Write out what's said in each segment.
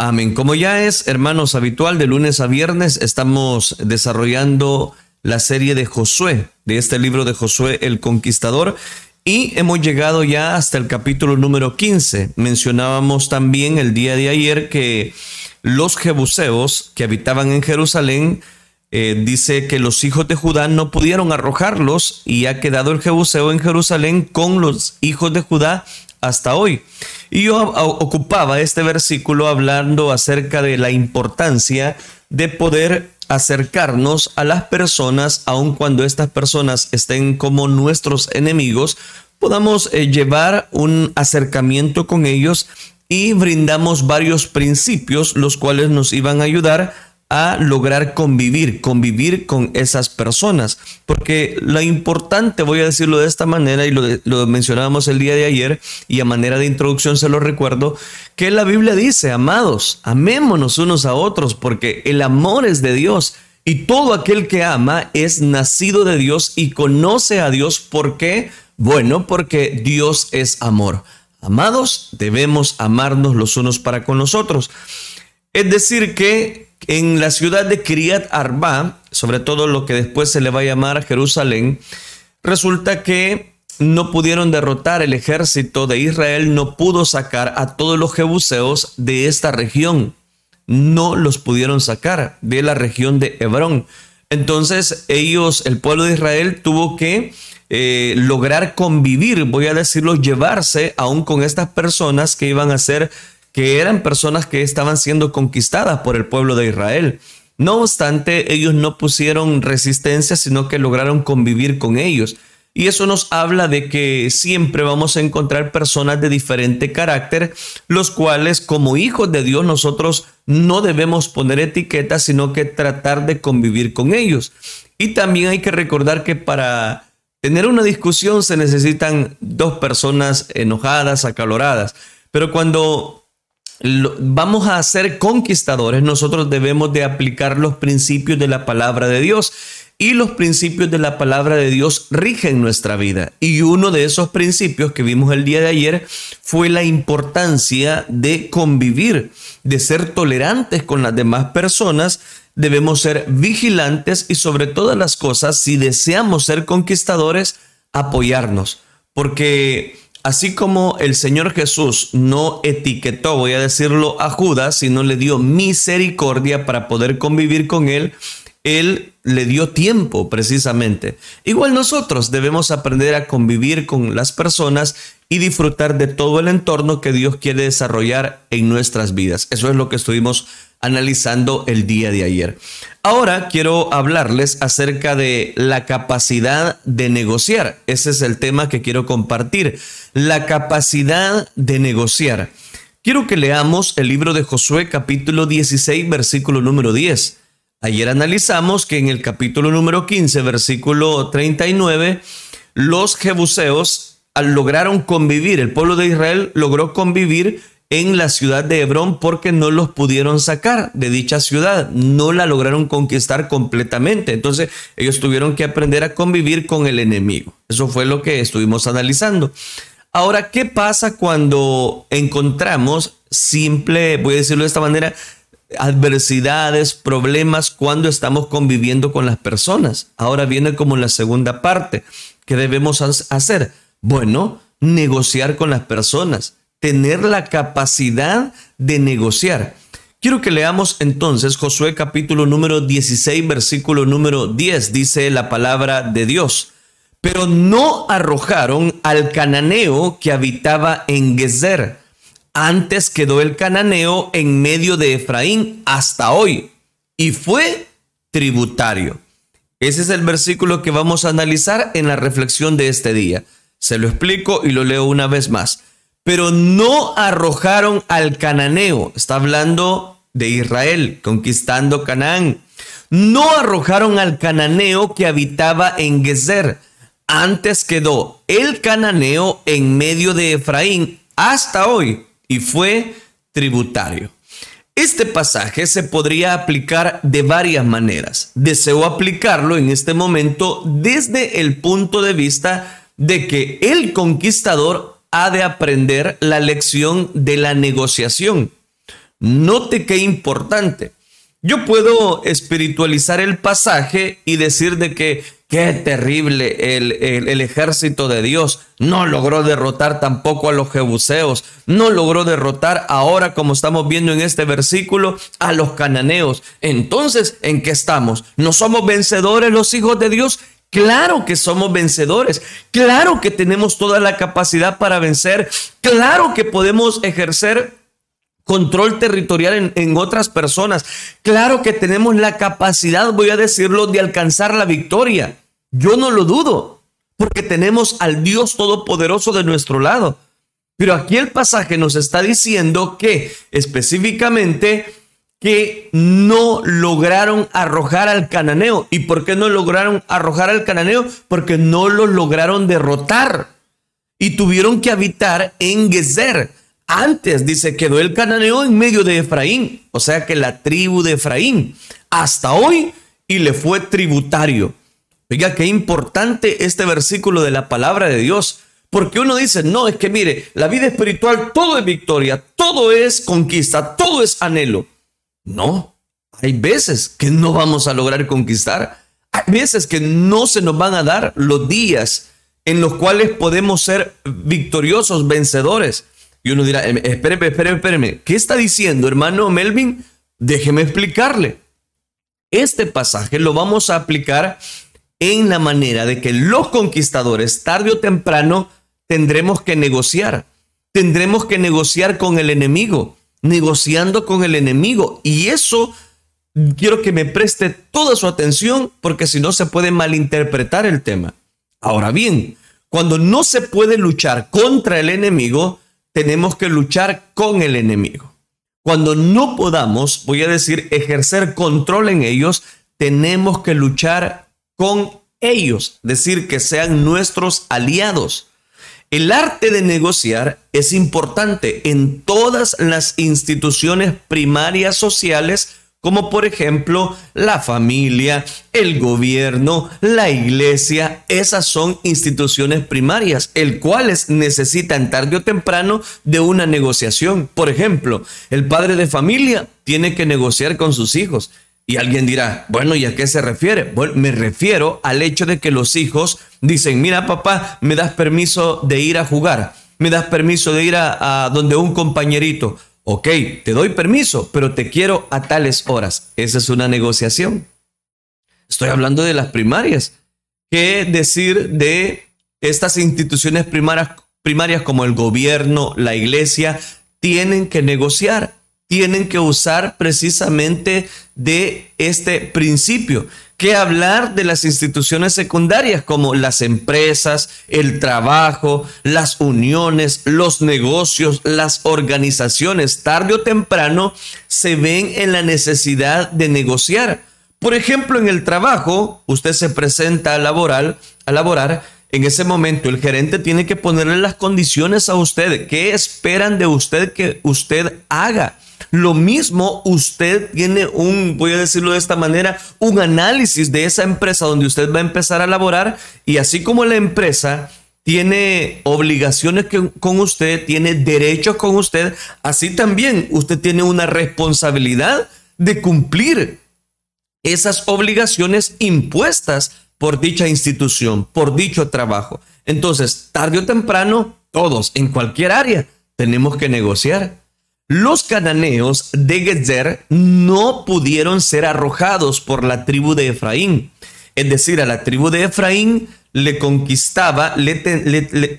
Amén. Como ya es, hermanos, habitual de lunes a viernes, estamos desarrollando la serie de Josué, de este libro de Josué el Conquistador, y hemos llegado ya hasta el capítulo número 15. Mencionábamos también el día de ayer que los jebuseos que habitaban en Jerusalén, eh, dice que los hijos de Judá no pudieron arrojarlos y ha quedado el jebuseo en Jerusalén con los hijos de Judá hasta hoy. Y yo ocupaba este versículo hablando acerca de la importancia de poder acercarnos a las personas, aun cuando estas personas estén como nuestros enemigos, podamos eh, llevar un acercamiento con ellos y brindamos varios principios los cuales nos iban a ayudar a lograr convivir, convivir con esas personas. Porque lo importante, voy a decirlo de esta manera, y lo, mencionábamos el día de ayer, y a manera de introducción se lo recuerdo, que la Biblia dice, amados, amémonos unos a otros, porque el amor es de Dios. Y todo aquel que ama es nacido de Dios y conoce a Dios. ¿Por qué? Bueno, porque Dios es amor. Amados, debemos amarnos los unos para con los otros. Es decir, que en la ciudad de Kiryat Arba, sobre todo lo que después se le va a llamar Jerusalén, resulta que no pudieron derrotar el ejército de Israel, no pudo sacar a todos los jebuseos de esta región. No los pudieron sacar de la región de Hebrón. Entonces ellos, el pueblo de Israel, tuvo que eh, lograr convivir, voy a decirlo, llevarse aún con estas personas que iban a ser que eran personas que estaban siendo conquistadas por el pueblo de Israel. No obstante, ellos no pusieron resistencia, sino que lograron convivir con ellos. Y eso nos habla de que siempre vamos a encontrar personas de diferente carácter, los cuales como hijos de Dios nosotros no debemos poner etiquetas, sino que tratar de convivir con ellos. Y también hay que recordar que para tener una discusión se necesitan dos personas enojadas, acaloradas. Pero cuando vamos a ser conquistadores, nosotros debemos de aplicar los principios de la palabra de Dios. Y los principios de la palabra de Dios rigen nuestra vida. Y uno de esos principios que vimos el día de ayer fue la importancia de convivir, de ser tolerantes con las demás personas. Debemos ser vigilantes y sobre todas las cosas, si deseamos ser conquistadores, apoyarnos. Porque Así como el Señor Jesús no etiquetó, voy a decirlo, a Judas, sino le dio misericordia para poder convivir con él, él le dio tiempo precisamente. Igual nosotros debemos aprender a convivir con las personas y disfrutar de todo el entorno que Dios quiere desarrollar en nuestras vidas. Eso es lo que estuvimos analizando el día de ayer. Ahora quiero hablarles acerca de la capacidad de negociar. Ese es el tema que quiero compartir. La capacidad de negociar. Quiero que leamos el libro de Josué capítulo 16 versículo número 10. Ayer analizamos que en el capítulo número 15 versículo 39 los jebuseos lograron convivir, el pueblo de Israel logró convivir en la ciudad de Hebrón porque no los pudieron sacar de dicha ciudad, no la lograron conquistar completamente. Entonces ellos tuvieron que aprender a convivir con el enemigo. Eso fue lo que estuvimos analizando. Ahora, ¿qué pasa cuando encontramos simple, voy a decirlo de esta manera, adversidades, problemas cuando estamos conviviendo con las personas? Ahora viene como la segunda parte. ¿Qué debemos hacer? Bueno, negociar con las personas tener la capacidad de negociar. Quiero que leamos entonces Josué capítulo número 16, versículo número 10, dice la palabra de Dios. Pero no arrojaron al cananeo que habitaba en Gezer. Antes quedó el cananeo en medio de Efraín hasta hoy y fue tributario. Ese es el versículo que vamos a analizar en la reflexión de este día. Se lo explico y lo leo una vez más pero no arrojaron al cananeo. Está hablando de Israel conquistando Canaán. No arrojaron al cananeo que habitaba en Gezer. Antes quedó el cananeo en medio de Efraín hasta hoy y fue tributario. Este pasaje se podría aplicar de varias maneras. Deseo aplicarlo en este momento desde el punto de vista de que el conquistador ha de aprender la lección de la negociación. Note qué importante. Yo puedo espiritualizar el pasaje y decir de que qué terrible el, el, ejército de Dios. No logró derrotar tampoco a los jebuseos. No logró derrotar ahora, como estamos viendo en este versículo, a los cananeos. Entonces, ¿en qué estamos? ¿No somos vencedores los hijos de Dios? Claro que somos vencedores, claro que tenemos toda la capacidad para vencer, claro que podemos ejercer control territorial en, otras personas. Claro que tenemos la capacidad, voy a decirlo, de alcanzar la victoria. Yo no lo dudo, porque tenemos al Dios Todopoderoso de nuestro lado. Pero aquí el pasaje nos está diciendo que específicamente que no lograron arrojar al cananeo. ¿Y por qué no lograron arrojar al cananeo? Porque no lo lograron derrotar y tuvieron que habitar en Gezer. Antes, dice, quedó el cananeo en medio de Efraín, o sea que la tribu de Efraín, hasta hoy, y le fue tributario. Oiga, qué importante este versículo de la palabra de Dios. Porque uno dice, no, es que mire, la vida espiritual todo es victoria, todo es conquista, todo es anhelo. No, hay veces que no vamos a lograr conquistar. Hay veces que no se nos van a dar los días en los cuales podemos ser victoriosos, vencedores. Y uno dirá, em, espéreme, espéreme, espéreme, ¿qué está diciendo, hermano Melvin? Déjeme explicarle. Este pasaje lo vamos a aplicar en la manera de que los conquistadores, tarde o temprano, tendremos que negociar. Tendremos que negociar con el enemigo, negociando con el enemigo. Y eso quiero que me preste toda su atención porque si no se puede malinterpretar el tema. Ahora bien, cuando no se puede luchar contra el enemigo, tenemos que luchar con el enemigo. Cuando no podamos, voy a decir, ejercer control en ellos, tenemos que luchar con ellos, decir que sean nuestros aliados. El arte de negociar es importante en todas las instituciones primarias sociales como por ejemplo la familia, el gobierno, la iglesia, esas son instituciones primarias, el cuales necesitan tarde o temprano de una negociación. Por ejemplo, el padre de familia tiene que negociar con sus hijos. Y alguien dirá, bueno, ¿y a qué se refiere? Bueno, me refiero al hecho de que los hijos dicen, mira papá, me das permiso de ir a jugar, me das permiso de ir a, a donde un compañerito, Ok, te doy permiso, pero te quiero a tales horas. Esa es una negociación. Estoy hablando de las primarias. ¿Qué decir de estas instituciones primarias, primarias como el gobierno, la iglesia? Tienen que negociar, tienen que usar precisamente de este principio que hablar de las instituciones secundarias como las empresas, el trabajo, las uniones, los negocios, las organizaciones, tarde o temprano se ven en la necesidad de negociar. Por ejemplo, en el trabajo, usted se presenta a laborar, a laborar, en ese momento el gerente tiene que ponerle las condiciones a usted. ¿Qué esperan de usted que usted haga? Lo mismo usted tiene un, voy a decirlo de esta manera, un análisis de esa empresa donde usted va a empezar a laborar y así como la empresa tiene obligaciones con usted, tiene derechos con usted, así también usted tiene una responsabilidad de cumplir esas obligaciones impuestas por dicha institución, por dicho trabajo. Entonces, tarde o temprano, todos, en cualquier área, tenemos que negociar. Los cananeos de Gezer no pudieron ser arrojados por la tribu de Efraín. Es decir, a la tribu de Efraín le conquistaba, le,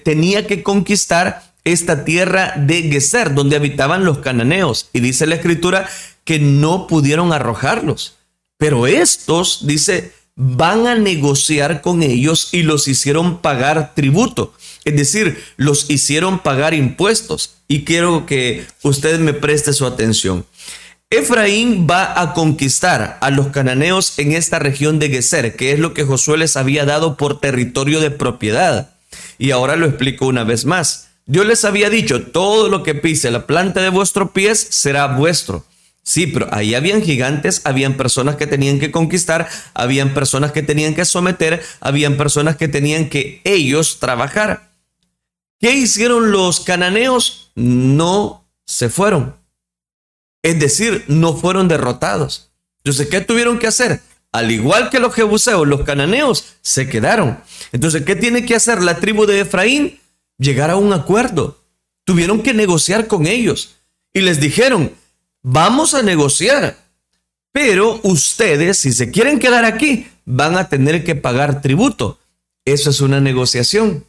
tenía que conquistar esta tierra de Gezer, donde habitaban los cananeos. Y dice la escritura que no pudieron arrojarlos. Pero estos, dice, van a negociar con ellos y los hicieron pagar tributo. Es decir, los hicieron pagar impuestos. Y quiero que usted me preste su atención. Efraín va a conquistar a los cananeos en esta región de Geser, que es lo que Josué les había dado por territorio de propiedad. Y ahora lo explico una vez más. Dios les había dicho, todo lo que pise la planta de vuestros pies será vuestro. Sí, pero ahí habían gigantes, habían personas que tenían que conquistar, habían personas que tenían que someter, habían personas que tenían que ellos trabajar. ¿Qué hicieron los cananeos? No se fueron. Es decir, no fueron derrotados. Entonces, ¿qué tuvieron que hacer? Al igual que los jebuseos, los cananeos se quedaron. Entonces, ¿qué tiene que hacer la tribu de Efraín? Llegar a un acuerdo. Tuvieron que negociar con ellos. Y les dijeron, vamos a negociar. Pero ustedes, si se quieren quedar aquí, van a tener que pagar tributo. Eso es una negociación.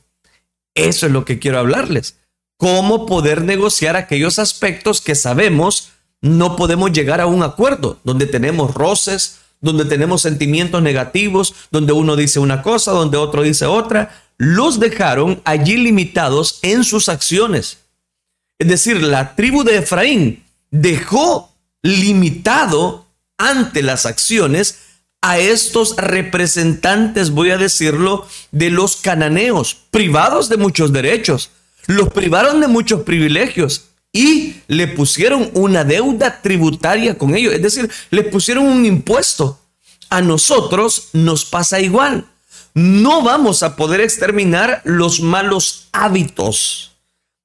Eso es lo que quiero hablarles. Cómo poder negociar aquellos aspectos que sabemos no podemos llegar a un acuerdo, donde tenemos roces, donde tenemos sentimientos negativos, donde uno dice una cosa, donde otro dice otra. Los dejaron allí limitados en sus acciones. Es decir, la tribu de Efraín dejó limitado ante las acciones a estos representantes, voy a decirlo, de los cananeos, privados de muchos derechos. Los privaron de muchos privilegios y le pusieron una deuda tributaria con ellos, es decir, le pusieron un impuesto. A nosotros nos pasa igual. No vamos a poder exterminar los malos hábitos.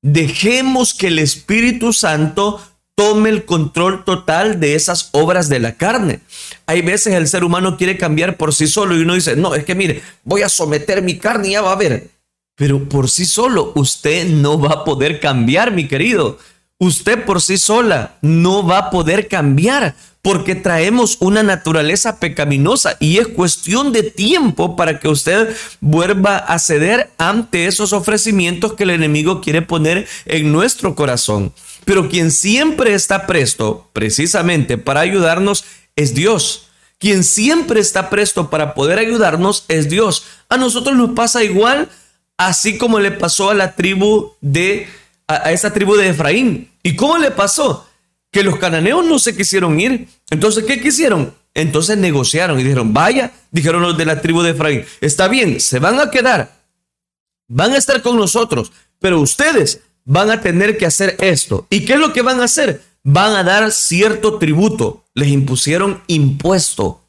Dejemos que el Espíritu Santo tome el control total de esas obras de la carne. Hay veces el ser humano quiere cambiar por sí solo y uno dice, no, es que mire, voy a someter mi carne y ya va a ver. Pero por sí solo usted no va a poder cambiar, mi querido. Usted por sí sola no va a poder cambiar porque traemos una naturaleza pecaminosa y es cuestión de tiempo para que usted vuelva a ceder ante esos ofrecimientos que el enemigo quiere poner en nuestro corazón. Pero quien siempre está presto precisamente para ayudarnos es Dios. Quien siempre está presto para poder ayudarnos es Dios. A nosotros nos pasa igual, así como le pasó a la tribu de a, esa tribu de Efraín. ¿Y cómo le pasó? Que los cananeos no se quisieron ir. Entonces, ¿qué quisieron? Entonces negociaron y dijeron, vaya, dijeron los de la tribu de Efraín, está bien, se van a quedar, van a estar con nosotros, pero ustedes van a tener que hacer esto. ¿Y qué es lo que van a hacer? Van a dar cierto tributo. Les impusieron impuesto.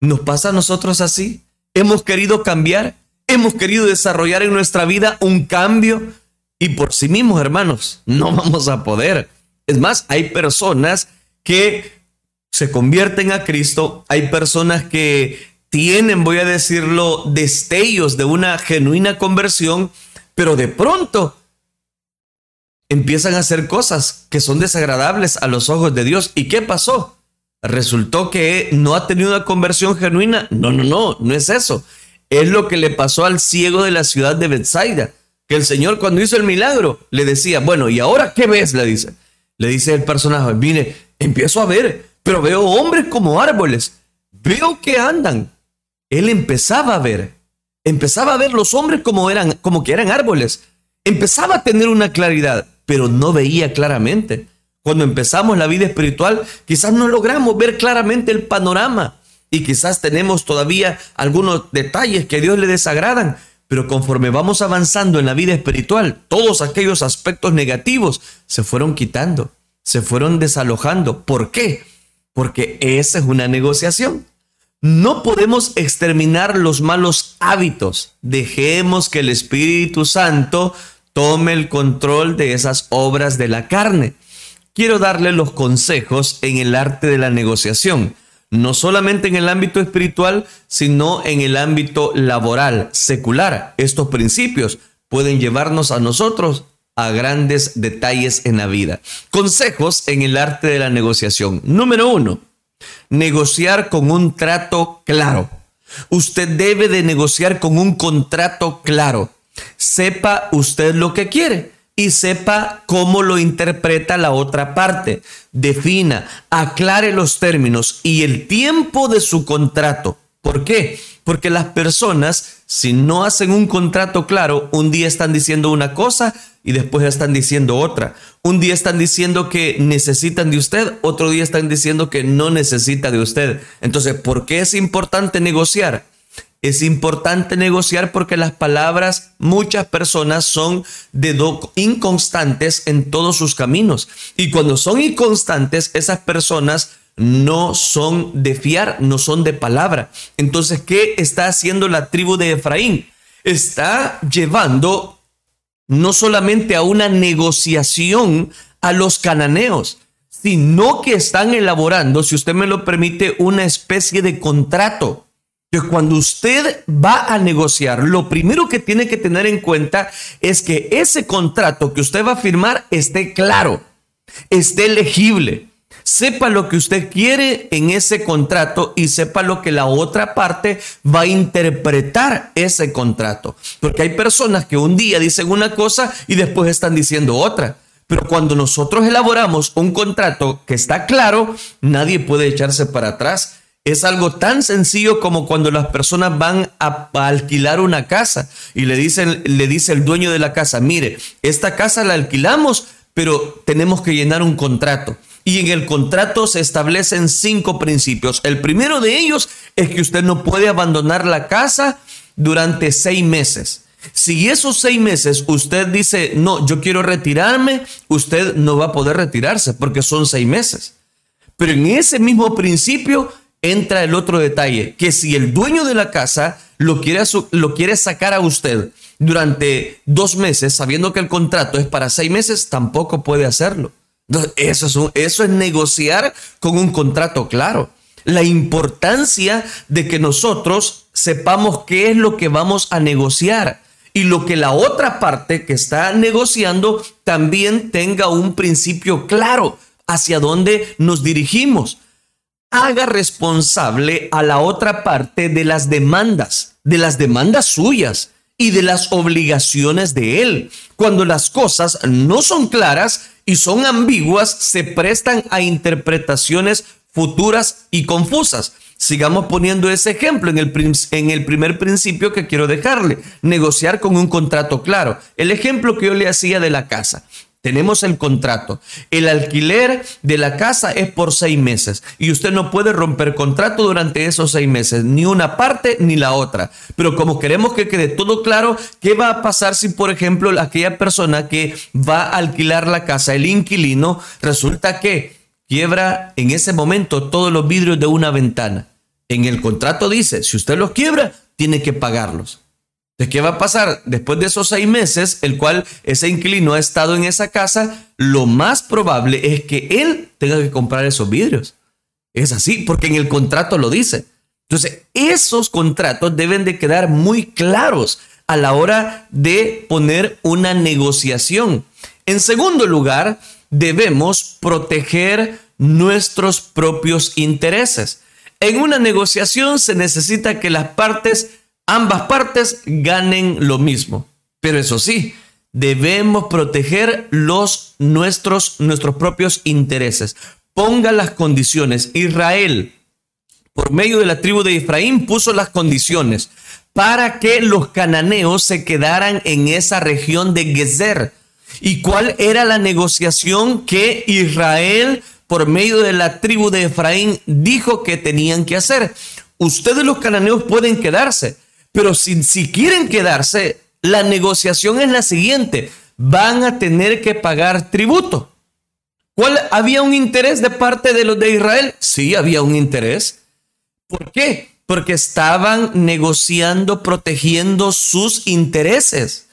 ¿Nos pasa a nosotros así? Hemos querido cambiar, hemos querido desarrollar en nuestra vida un cambio, y por sí mismos, hermanos, no vamos a poder. Es más, hay personas que se convierten a Cristo, hay personas que tienen, voy a decirlo, destellos de una genuina conversión, pero de pronto empiezan a hacer cosas que son desagradables a los ojos de Dios. ¿Y qué pasó? Resultó que no ha tenido una conversión genuina. No, no, no, no es eso. Es lo que le pasó al ciego de la ciudad de Bethsaida que el Señor cuando hizo el milagro le decía, bueno, ¿y ahora qué ves? Le dice. Le dice el personaje, vine, empiezo a ver, pero veo hombres como árboles, veo que andan. Él empezaba a ver, empezaba a ver los hombres como eran, como que eran árboles. Empezaba a tener una claridad, pero no veía claramente. Cuando empezamos la vida espiritual, quizás no logramos ver claramente el panorama y quizás tenemos todavía algunos detalles que a Dios le desagradan, pero conforme vamos avanzando en la vida espiritual, todos aquellos aspectos negativos se fueron quitando, se fueron desalojando. ¿Por qué? Porque esa es una negociación. No podemos exterminar los malos hábitos. Dejemos que el Espíritu Santo tome el control de esas obras de la carne. Quiero darle los consejos en el arte de la negociación no solamente en el ámbito espiritual, sino en el ámbito laboral, secular. Estos principios pueden llevarnos a nosotros a grandes detalles en la vida. Consejos en el arte de la negociación. Número uno, negociar con un trato claro. Usted debe de negociar con un contrato claro. Sepa usted lo que quiere y sepa cómo lo interpreta la otra parte. Defina, aclare los términos y el tiempo de su contrato. ¿Por qué? Porque las personas, si no hacen un contrato claro, un día están diciendo una cosa y después están diciendo otra. Un día están diciendo que necesitan de usted, otro día están diciendo que no necesita de usted. Entonces, ¿por qué es importante negociar? Es importante negociar porque las palabras, muchas personas son de inconstantes en todos sus caminos. Y cuando son inconstantes, esas personas no son de fiar, no son de palabra. Entonces, ¿qué está haciendo la tribu de Efraín? Está llevando no solamente a una negociación a los cananeos, sino que están elaborando, si usted me lo permite, una especie de contrato. Que cuando usted va a negociar, lo primero que tiene que tener en cuenta es que ese contrato que usted va a firmar esté claro, esté legible, sepa lo que usted quiere en ese contrato y sepa lo que la otra parte va a interpretar ese contrato. Porque hay personas que un día dicen una cosa y después están diciendo otra. Pero cuando nosotros elaboramos un contrato que está claro, nadie puede echarse para atrás. Es algo tan sencillo como cuando las personas van a, alquilar una casa y le dicen, le dice el dueño de la casa, mire, esta casa la alquilamos, pero tenemos que llenar un contrato. Y en el contrato se establecen cinco principios. El primero de ellos es que usted no puede abandonar la casa durante seis meses. Si esos seis meses usted dice, no, yo quiero retirarme, usted no va a poder retirarse porque son seis meses. Pero en ese mismo principio entra el otro detalle, que si el dueño de la casa lo quiere, lo quiere sacar a usted durante dos meses, sabiendo que el contrato es para seis meses, tampoco puede hacerlo. Eso es, eso es negociar con un contrato claro. La importancia de que nosotros sepamos qué es lo que vamos a negociar y lo que la otra parte que está negociando también tenga un principio claro hacia dónde nos dirigimos. Haga responsable a la otra parte de las demandas, de las demandas suyas y de las obligaciones de él. Cuando las cosas no son claras y son ambiguas, se prestan a interpretaciones futuras y confusas. Sigamos poniendo ese ejemplo en el, en el primer principio que quiero dejarle, negociar con un contrato claro. El ejemplo que yo le hacía de la casa. Tenemos el contrato. El alquiler de la casa es por seis meses y usted no puede romper contrato durante esos seis meses, ni una parte ni la otra. Pero como queremos que quede todo claro, ¿qué va a pasar si, por ejemplo, aquella persona que va a alquilar la casa, el inquilino, resulta que quiebra en ese momento todos los vidrios de una ventana. En el contrato dice, si usted los quiebra, tiene que pagarlos. ¿De qué va a pasar? Después de esos seis meses, el cual ese inquilino ha estado en esa casa, lo más probable es que él tenga que comprar esos vidrios. Es así, porque en el contrato lo dice. Entonces, esos contratos deben de quedar muy claros a la hora de poner una negociación. En segundo lugar, debemos proteger nuestros propios intereses. En una negociación se necesita que las partes, ambas partes, ganen lo mismo. Pero eso sí, debemos proteger los nuestros, nuestros propios intereses. Ponga las condiciones. Israel, por medio de la tribu de Efraín, puso las condiciones para que los cananeos se quedaran en esa región de Gezer ¿Y cuál era la negociación que Israel, por medio de la tribu de Efraín, dijo que tenían que hacer? Ustedes los cananeos pueden quedarse, pero si, quieren quedarse, la negociación es la siguiente. Van a tener que pagar tributo. ¿Cuál, ¿Había un interés de parte de los de Israel? Sí, había un interés. ¿Por qué? Porque estaban negociando, protegiendo sus intereses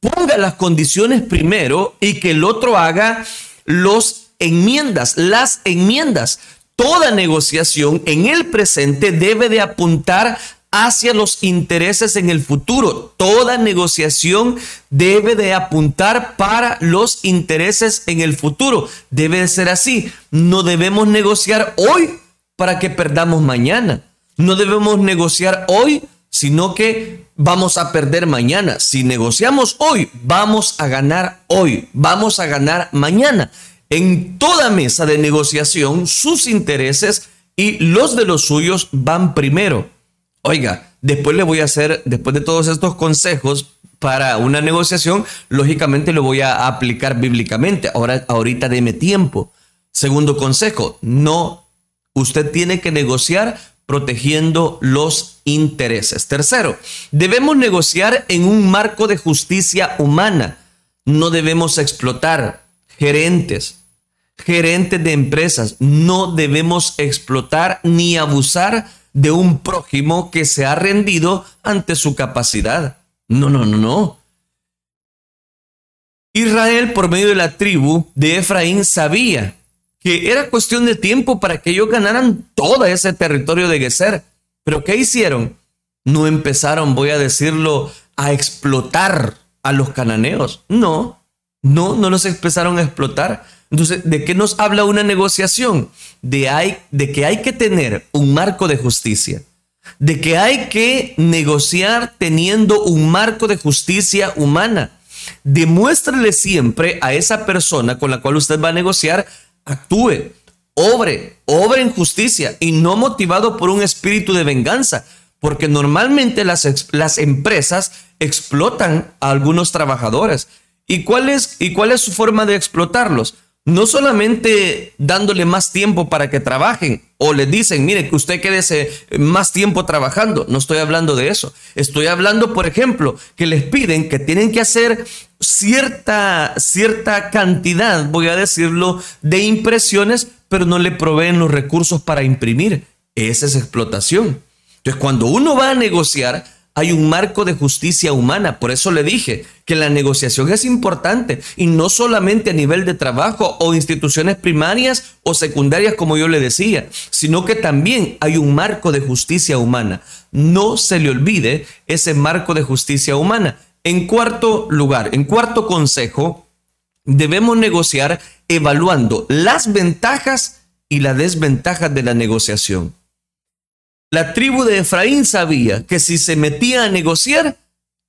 ponga las condiciones primero y que el otro haga los enmiendas, las enmiendas. Toda negociación en el presente debe de apuntar hacia los intereses en el futuro. Toda negociación debe de apuntar para los intereses en el futuro. Debe de ser así. No debemos negociar hoy para que perdamos mañana. No debemos negociar hoy sino que vamos a perder mañana. Si negociamos hoy, vamos a ganar hoy, vamos a ganar mañana. En toda mesa de negociación, sus intereses y los de los suyos van primero. Oiga, después le voy a hacer, después de todos estos consejos para una negociación, lógicamente lo voy a aplicar bíblicamente. Ahora, ahorita deme tiempo. Segundo consejo, no, usted tiene que negociar protegiendo los intereses. Tercero, debemos negociar en un marco de justicia humana. No debemos explotar gerentes, gerentes de empresas. No debemos explotar ni abusar de un prójimo que se ha rendido ante su capacidad. No, no, no, no. Israel, por medio de la tribu de Efraín, sabía que era cuestión de tiempo para que ellos ganaran todo ese territorio de Geser. Pero ¿qué hicieron? No empezaron, voy a decirlo, a explotar a los cananeos. No, no, no los empezaron a explotar. Entonces, ¿de qué nos habla una negociación? De, que hay que tener un marco de justicia, de que hay que negociar teniendo un marco de justicia humana. Demuéstrele siempre a esa persona con la cual usted va a negociar, actúe, obre, obre en justicia y no motivado por un espíritu de venganza, porque normalmente las empresas explotan a algunos trabajadores. ¿Y cuál, es, ¿Y cuál es su forma de explotarlos? no solamente dándole más tiempo para que trabajen o le dicen, mire, que usted quede más tiempo trabajando. No estoy hablando de eso. Estoy hablando, por ejemplo, que les piden que tienen que hacer cierta, cierta cantidad, voy a decirlo, de impresiones, pero no le proveen los recursos para imprimir. Esa es explotación. Entonces, cuando uno va a negociar, hay un marco de justicia humana. Por eso le dije que la negociación es importante y no solamente a nivel de trabajo o instituciones primarias o secundarias, como yo le decía, sino que también hay un marco de justicia humana. No se le olvide ese marco de justicia humana. En cuarto lugar, en cuarto consejo, debemos negociar evaluando las ventajas y las desventajas de la negociación. La tribu de Efraín sabía que si se metía a negociar,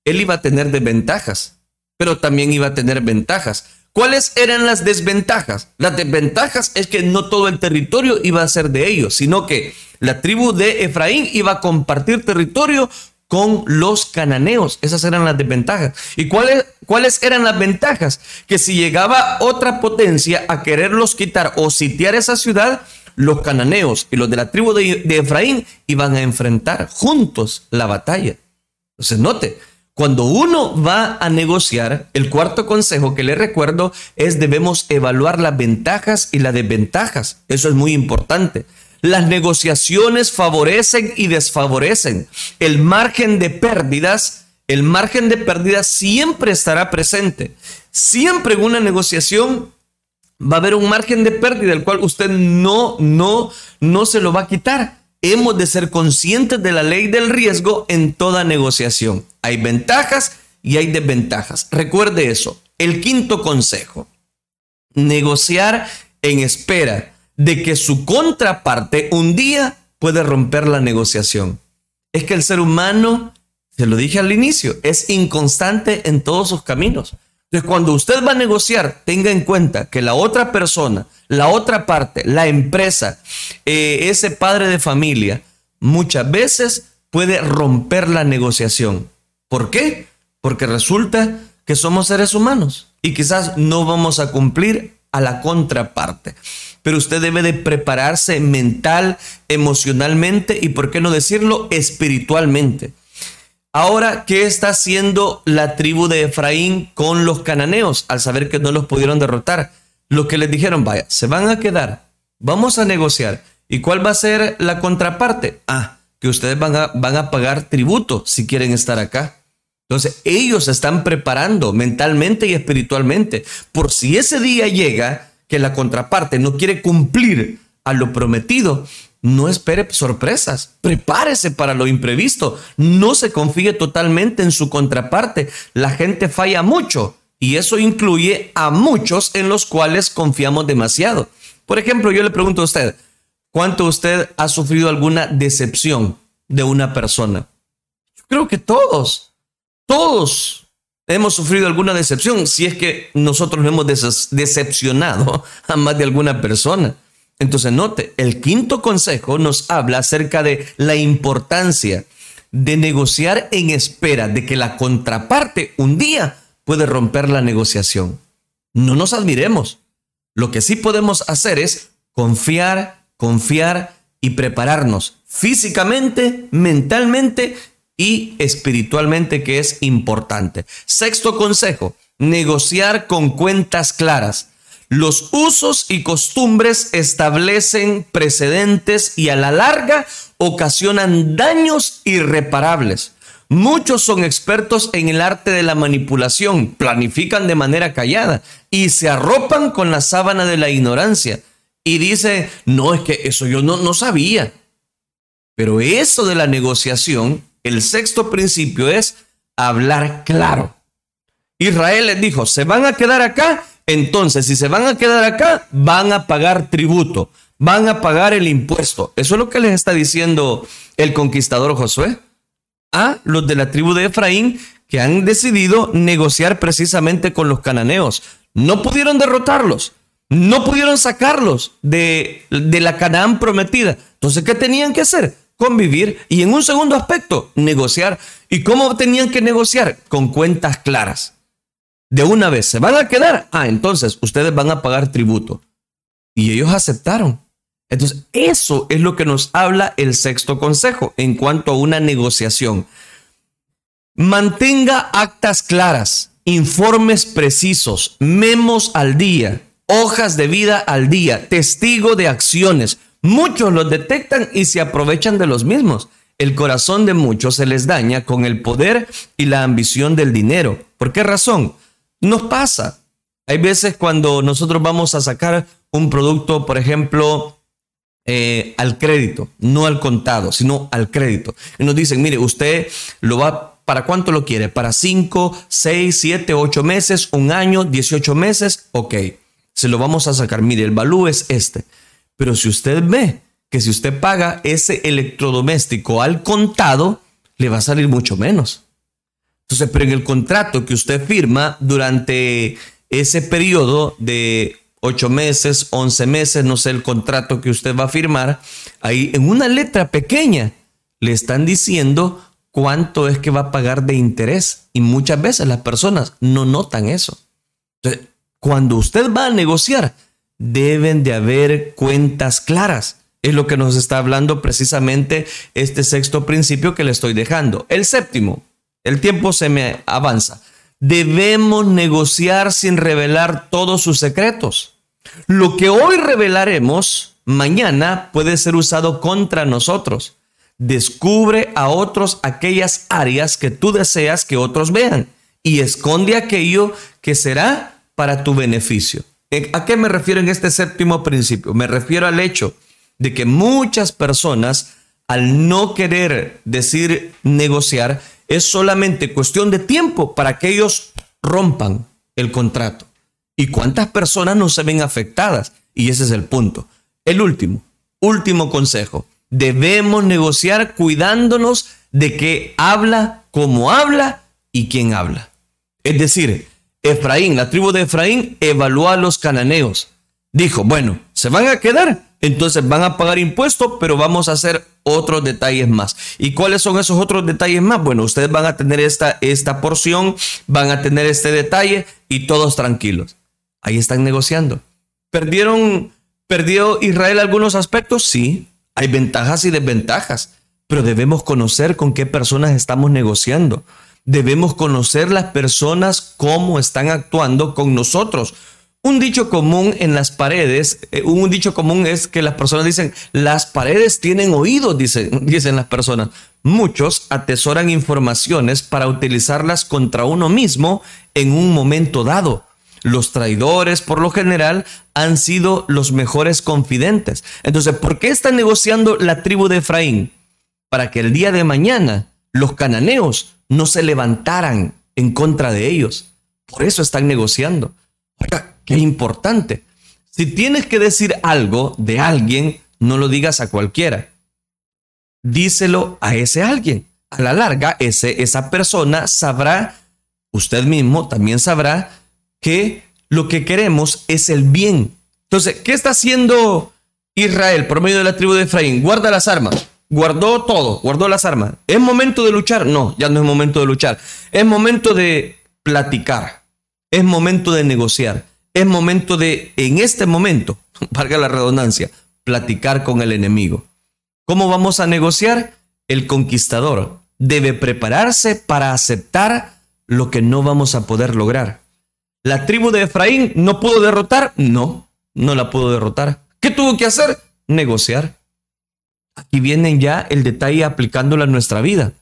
él iba a tener desventajas, pero también iba a tener ventajas. ¿Cuáles eran las desventajas? Las desventajas es que no todo el territorio iba a ser de ellos, sino que la tribu de Efraín iba a compartir territorio con los cananeos. Esas eran las desventajas. ¿Y cuáles, cuáles eran las ventajas? Que si llegaba otra potencia a quererlos quitar o sitiar esa ciudad, los cananeos y los de la tribu de, Efraín iban a enfrentar juntos la batalla. Entonces, note, cuando uno va a negociar, el cuarto consejo que le recuerdo es debemos evaluar las ventajas y las desventajas. Eso es muy importante. Las negociaciones favorecen y desfavorecen. El margen de pérdidas, el margen de pérdidas siempre estará presente. Siempre en una negociación va a haber un margen de pérdida, el cual usted no, no, no se lo va a quitar. Hemos de ser conscientes de la ley del riesgo en toda negociación. Hay ventajas y hay desventajas. Recuerde eso. El quinto consejo. Negociar en espera de que su contraparte un día puede romper la negociación. Es que el ser humano, se lo dije al inicio, es inconstante en todos sus caminos. Entonces, cuando usted va a negociar, tenga en cuenta que la otra persona, la otra parte, la empresa, eh, ese padre de familia, muchas veces puede romper la negociación. ¿Por qué? Porque resulta que somos seres humanos y quizás no vamos a cumplir a la contraparte. Pero usted debe de prepararse mental, emocionalmente y, por qué no decirlo, espiritualmente. Ahora, ¿qué está haciendo la tribu de Efraín con los cananeos al saber que no los pudieron derrotar? Lo que les dijeron, vaya, se van a quedar, vamos a negociar. ¿Y cuál va a ser la contraparte? Ah, que ustedes van a, van a pagar tributo si quieren estar acá. Entonces, ellos están preparando mentalmente y espiritualmente por si ese día llega que la contraparte no quiere cumplir a lo prometido, no espere sorpresas, prepárese para lo imprevisto, no se confíe totalmente en su contraparte. La gente falla mucho y eso incluye a muchos en los cuales confiamos demasiado. Por ejemplo, yo le pregunto a usted, ¿cuánto usted ha sufrido alguna decepción de una persona? Yo creo que todos, todos hemos sufrido alguna decepción si es que nosotros hemos decepcionado a más de alguna persona. Entonces, note, el quinto consejo nos habla acerca de la importancia de negociar en espera de que la contraparte un día puede romper la negociación. No nos admiremos. Lo que sí podemos hacer es confiar, confiar y prepararnos físicamente, mentalmente y espiritualmente, que es importante. Sexto consejo, negociar con cuentas claras. Los usos y costumbres establecen precedentes y a la larga ocasionan daños irreparables. Muchos son expertos en el arte de la manipulación, planifican de manera callada y se arropan con la sábana de la ignorancia. Y dice, no, es que eso yo no, no sabía. Pero eso de la negociación, el sexto principio es hablar claro. Israel les dijo, se van a quedar acá, entonces si se van a quedar acá, van a pagar tributo, van a pagar el impuesto. Eso es lo que les está diciendo el conquistador Josué a los de la tribu de Efraín que han decidido negociar precisamente con los cananeos. No pudieron derrotarlos, no pudieron sacarlos de, de la Canaán prometida. Entonces, ¿qué tenían que hacer? Convivir y en un segundo aspecto, negociar. ¿Y cómo tenían que negociar? Con cuentas claras. De una vez, ¿se van a quedar? Ah, entonces ustedes van a pagar tributo. Y ellos aceptaron. Entonces, eso es lo que nos habla el sexto consejo en cuanto a una negociación. Mantenga actas claras, informes precisos, memos al día, hojas de vida al día, testigo de acciones. Muchos los detectan y se aprovechan de los mismos. El corazón de muchos se les daña con el poder y la ambición del dinero. ¿Por qué razón? Nos pasa. Hay veces cuando nosotros vamos a sacar un producto, por ejemplo, eh, al crédito, no al contado, sino al crédito. Y nos dicen, mire, usted lo va, ¿para cuánto lo quiere? ¿Para 5, 6, 7, 8 meses, un año, 18 meses? Ok, se lo vamos a sacar. Mire, el valor es este. Pero si usted ve que si usted paga ese electrodoméstico al contado, le va a salir mucho menos. Entonces, pero en el contrato que usted firma durante ese periodo de ocho meses, once meses, no sé el contrato que usted va a firmar, ahí en una letra pequeña le están diciendo cuánto es que va a pagar de interés. Y muchas veces las personas no notan eso. Entonces, cuando usted va a negociar, deben de haber cuentas claras. Es lo que nos está hablando precisamente este sexto principio que le estoy dejando. El séptimo, el tiempo se me avanza. Debemos negociar sin revelar todos sus secretos. Lo que hoy revelaremos, mañana puede ser usado contra nosotros. Descubre a otros aquellas áreas que tú deseas que otros vean y esconde aquello que será para tu beneficio. ¿A qué me refiero en este séptimo principio? Me refiero al hecho de que muchas personas, al no querer decir negociar, es solamente cuestión de tiempo para que ellos rompan el contrato. ¿Y cuántas personas no se ven afectadas? Y ese es el punto. El último, último consejo. Debemos negociar cuidándonos de que habla como habla y quién habla. Es decir, Efraín, la tribu de Efraín, evaluó a los cananeos. Dijo, bueno, se van a quedar, entonces van a pagar impuestos, pero vamos a hacer otros detalles más. ¿Y cuáles son esos otros detalles más? Bueno, ustedes van a tener esta, esta porción, van a tener este detalle y todos tranquilos. Ahí están negociando. ¿Perdieron, ¿Perdió Israel algunos aspectos? Sí, hay ventajas y desventajas, pero debemos conocer con qué personas estamos negociando. Debemos conocer las personas cómo están actuando con nosotros. Un dicho común en las paredes, eh, un dicho común es que las personas dicen, las paredes tienen oídos, dicen, dicen las personas. Muchos atesoran informaciones para utilizarlas contra uno mismo en un momento dado. Los traidores, por lo general, han sido los mejores confidentes. Entonces, ¿por qué está negociando la tribu de Efraín? Para que el día de mañana los cananeos no se levantaran en contra de ellos. Por eso están negociando. Qué importante. Si tienes que decir algo de alguien, no lo digas a cualquiera. Díselo a ese alguien. A la larga, ese, esa persona sabrá, usted mismo también sabrá que lo que queremos es el bien. Entonces, ¿qué está haciendo Israel por medio de la tribu de Efraín? Guarda las armas. Guardó todo, guardó las armas. ¿Es momento de luchar? No, ya no es momento de luchar. Es momento de platicar. Es momento de negociar es momento de, en este momento, valga la redundancia, platicar con el enemigo. ¿Cómo vamos a negociar? El conquistador debe prepararse para aceptar lo que no vamos a poder lograr. ¿La tribu de Efraín no pudo derrotar? No, no la pudo derrotar. ¿Qué tuvo que hacer? Negociar. Aquí viene ya el detalle aplicándolo a nuestra vida.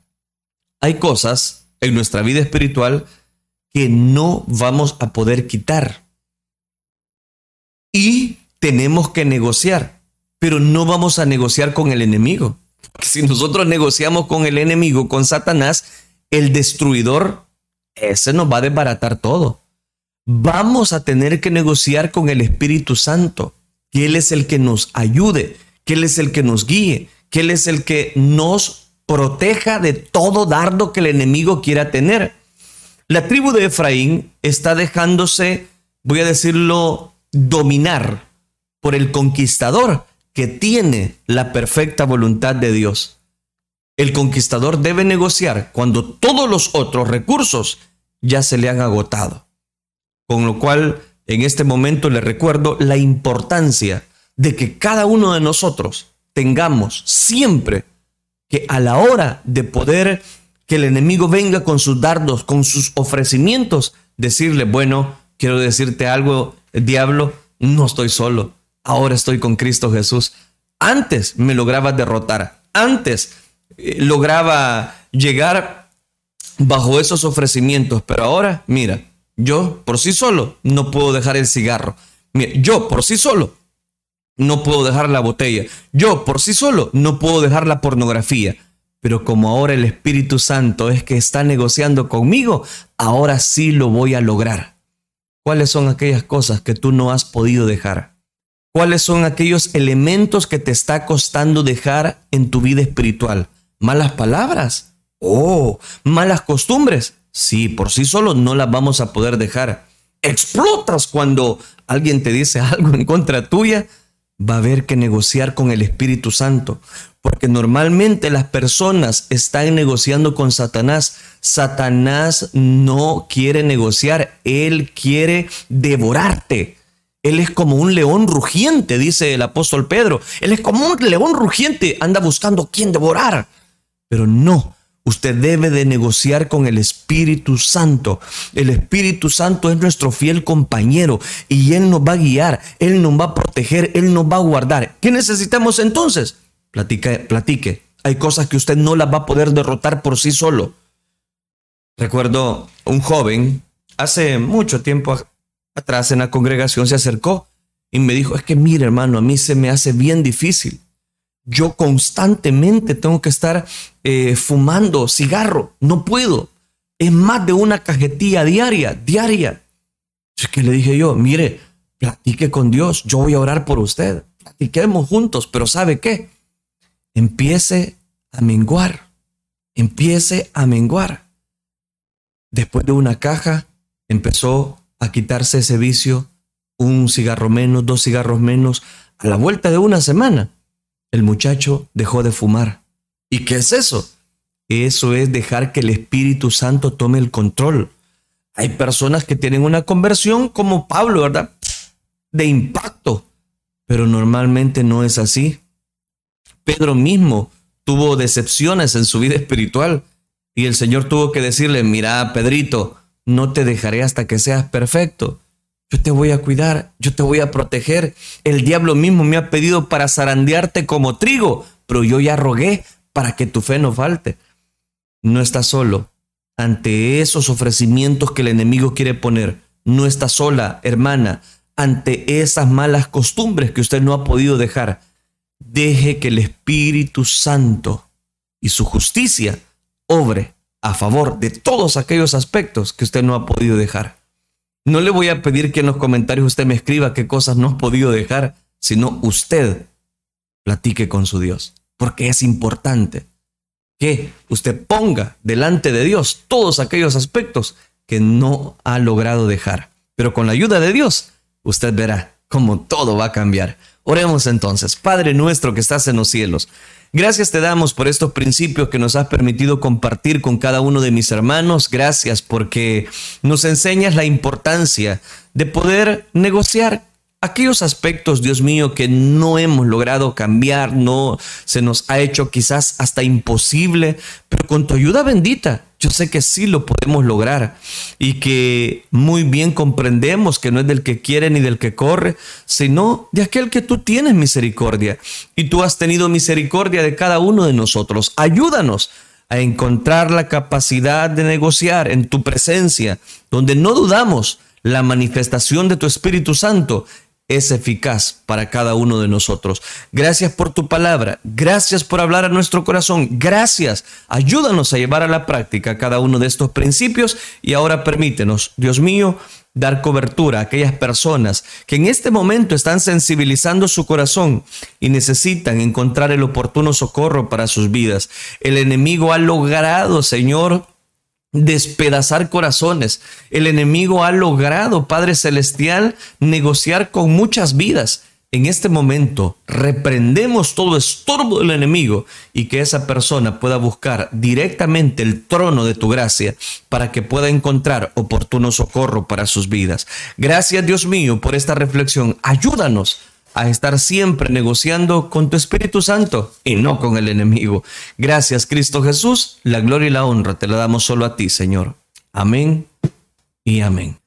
Hay cosas en nuestra vida espiritual que no vamos a poder quitar y tenemos que negociar, pero no vamos a negociar con el enemigo. Si nosotros negociamos con el enemigo, con Satanás, el destruidor, ese nos va a desbaratar todo. Vamos a tener que negociar con el Espíritu Santo, que Él es el que nos ayude, que Él es el que nos guíe, que Él es el que nos proteja de todo dardo que el enemigo quiera tener. La tribu de Efraín está dejándose, voy a decirlo, dominar por el conquistador que tiene la perfecta voluntad de Dios. El conquistador debe negociar cuando todos los otros recursos ya se le han agotado. Con lo cual, en este momento le recuerdo la importancia de que cada uno de nosotros tengamos siempre que a la hora de poder que el enemigo venga con sus dardos, con sus ofrecimientos, decirle, bueno, quiero decirte algo, diablo, no estoy solo, ahora estoy con Cristo Jesús. Antes me lograba derrotar, antes eh, lograba llegar bajo esos ofrecimientos, pero ahora, mira, yo por sí solo no puedo dejar el cigarro. Yo por sí solo no puedo dejar la botella. Yo por sí solo no puedo dejar la pornografía. Pero como ahora el Espíritu Santo es que está negociando conmigo, ahora sí lo voy a lograr. ¿Cuáles son aquellas cosas que tú no has podido dejar? ¿Cuáles son aquellos elementos que te está costando dejar en tu vida espiritual? ¿Malas palabras? Oh, malas costumbres. Sí, por sí solo no las vamos a poder dejar. Explotas cuando alguien te dice algo en contra tuya. Va a haber que negociar con el Espíritu Santo. Porque normalmente las personas están negociando con Satanás. Satanás no quiere negociar, él quiere devorarte. Él es como un león rugiente, dice el apóstol Pedro. Él es como un león rugiente, anda buscando quién devorar. Pero no, usted debe de negociar con el Espíritu Santo. El Espíritu Santo es nuestro fiel compañero y Él nos va a guiar, Él nos va a proteger, Él nos va a guardar. ¿Qué necesitamos entonces? Platique, platique. Hay cosas que usted no las va a poder derrotar por sí solo. Recuerdo un joven, hace mucho tiempo atrás en la congregación, se acercó y me dijo, es que mire hermano, a mí se me hace bien difícil. Yo constantemente tengo que estar eh, fumando cigarro, no puedo. Es más de una cajetilla diaria, diaria. Es que le dije yo, mire, platique con Dios, yo voy a orar por usted. Platiquemos juntos, pero ¿sabe qué? Empiece a menguar, empiece a menguar. Después de una caja, empezó a quitarse ese vicio, un cigarro menos, dos cigarros menos. A la vuelta de una semana, el muchacho dejó de fumar. ¿Y qué es eso? Eso es dejar que el Espíritu Santo tome el control. Hay personas que tienen una conversión como Pablo, ¿verdad? De impacto. Pero normalmente no es así. Pedro mismo tuvo decepciones en su vida espiritual y el Señor tuvo que decirle, mira, Pedrito, no te dejaré hasta que seas perfecto. Yo te voy a cuidar, yo te voy a proteger. El diablo mismo me ha pedido para zarandearte como trigo, pero yo ya rogué para que tu fe no falte. No estás solo ante esos ofrecimientos que el enemigo quiere poner. No estás sola, hermana, ante esas malas costumbres que usted no ha podido dejar deje que el Espíritu Santo y su justicia obre a favor de todos aquellos aspectos que usted no ha podido dejar. No le voy a pedir que en los comentarios usted me escriba qué cosas no ha podido dejar, sino usted platique con su Dios, porque es importante que usted ponga delante de Dios todos aquellos aspectos que no ha logrado dejar. Pero con la ayuda de Dios, usted verá cómo todo va a cambiar. Oremos entonces, Padre nuestro que estás en los cielos. Gracias te damos por estos principios que nos has permitido compartir con cada uno de mis hermanos. Gracias porque nos enseñas la importancia de poder negociar aquellos aspectos, Dios mío, que no hemos logrado cambiar, no se nos ha hecho quizás hasta imposible, pero con tu ayuda bendita, yo sé que sí lo podemos lograr y que muy bien comprendemos que no es del que quiere ni del que corre, sino de aquel que tú tienes misericordia. Y tú has tenido misericordia de cada uno de nosotros. Ayúdanos a encontrar la capacidad de negociar en tu presencia, donde no dudamos la manifestación de tu Espíritu Santo es eficaz para cada uno de nosotros. Gracias por tu palabra, gracias por hablar a nuestro corazón, gracias. Ayúdanos a llevar a la práctica cada uno de estos principios y ahora permítenos, Dios mío, dar cobertura a aquellas personas que en este momento están sensibilizando su corazón y necesitan encontrar el oportuno socorro para sus vidas. El enemigo ha logrado, Señor, despedazar corazones. El enemigo ha logrado, Padre Celestial, negociar con muchas vidas. En este momento reprendemos todo estorbo del enemigo y que esa persona pueda buscar directamente el trono de tu gracia para que pueda encontrar oportuno socorro para sus vidas. Gracias Dios mío por esta reflexión. Ayúdanos a estar siempre negociando con tu Espíritu Santo y no con el enemigo. Gracias Cristo Jesús, la gloria y la honra te la damos solo a ti, Señor. Amén y amén.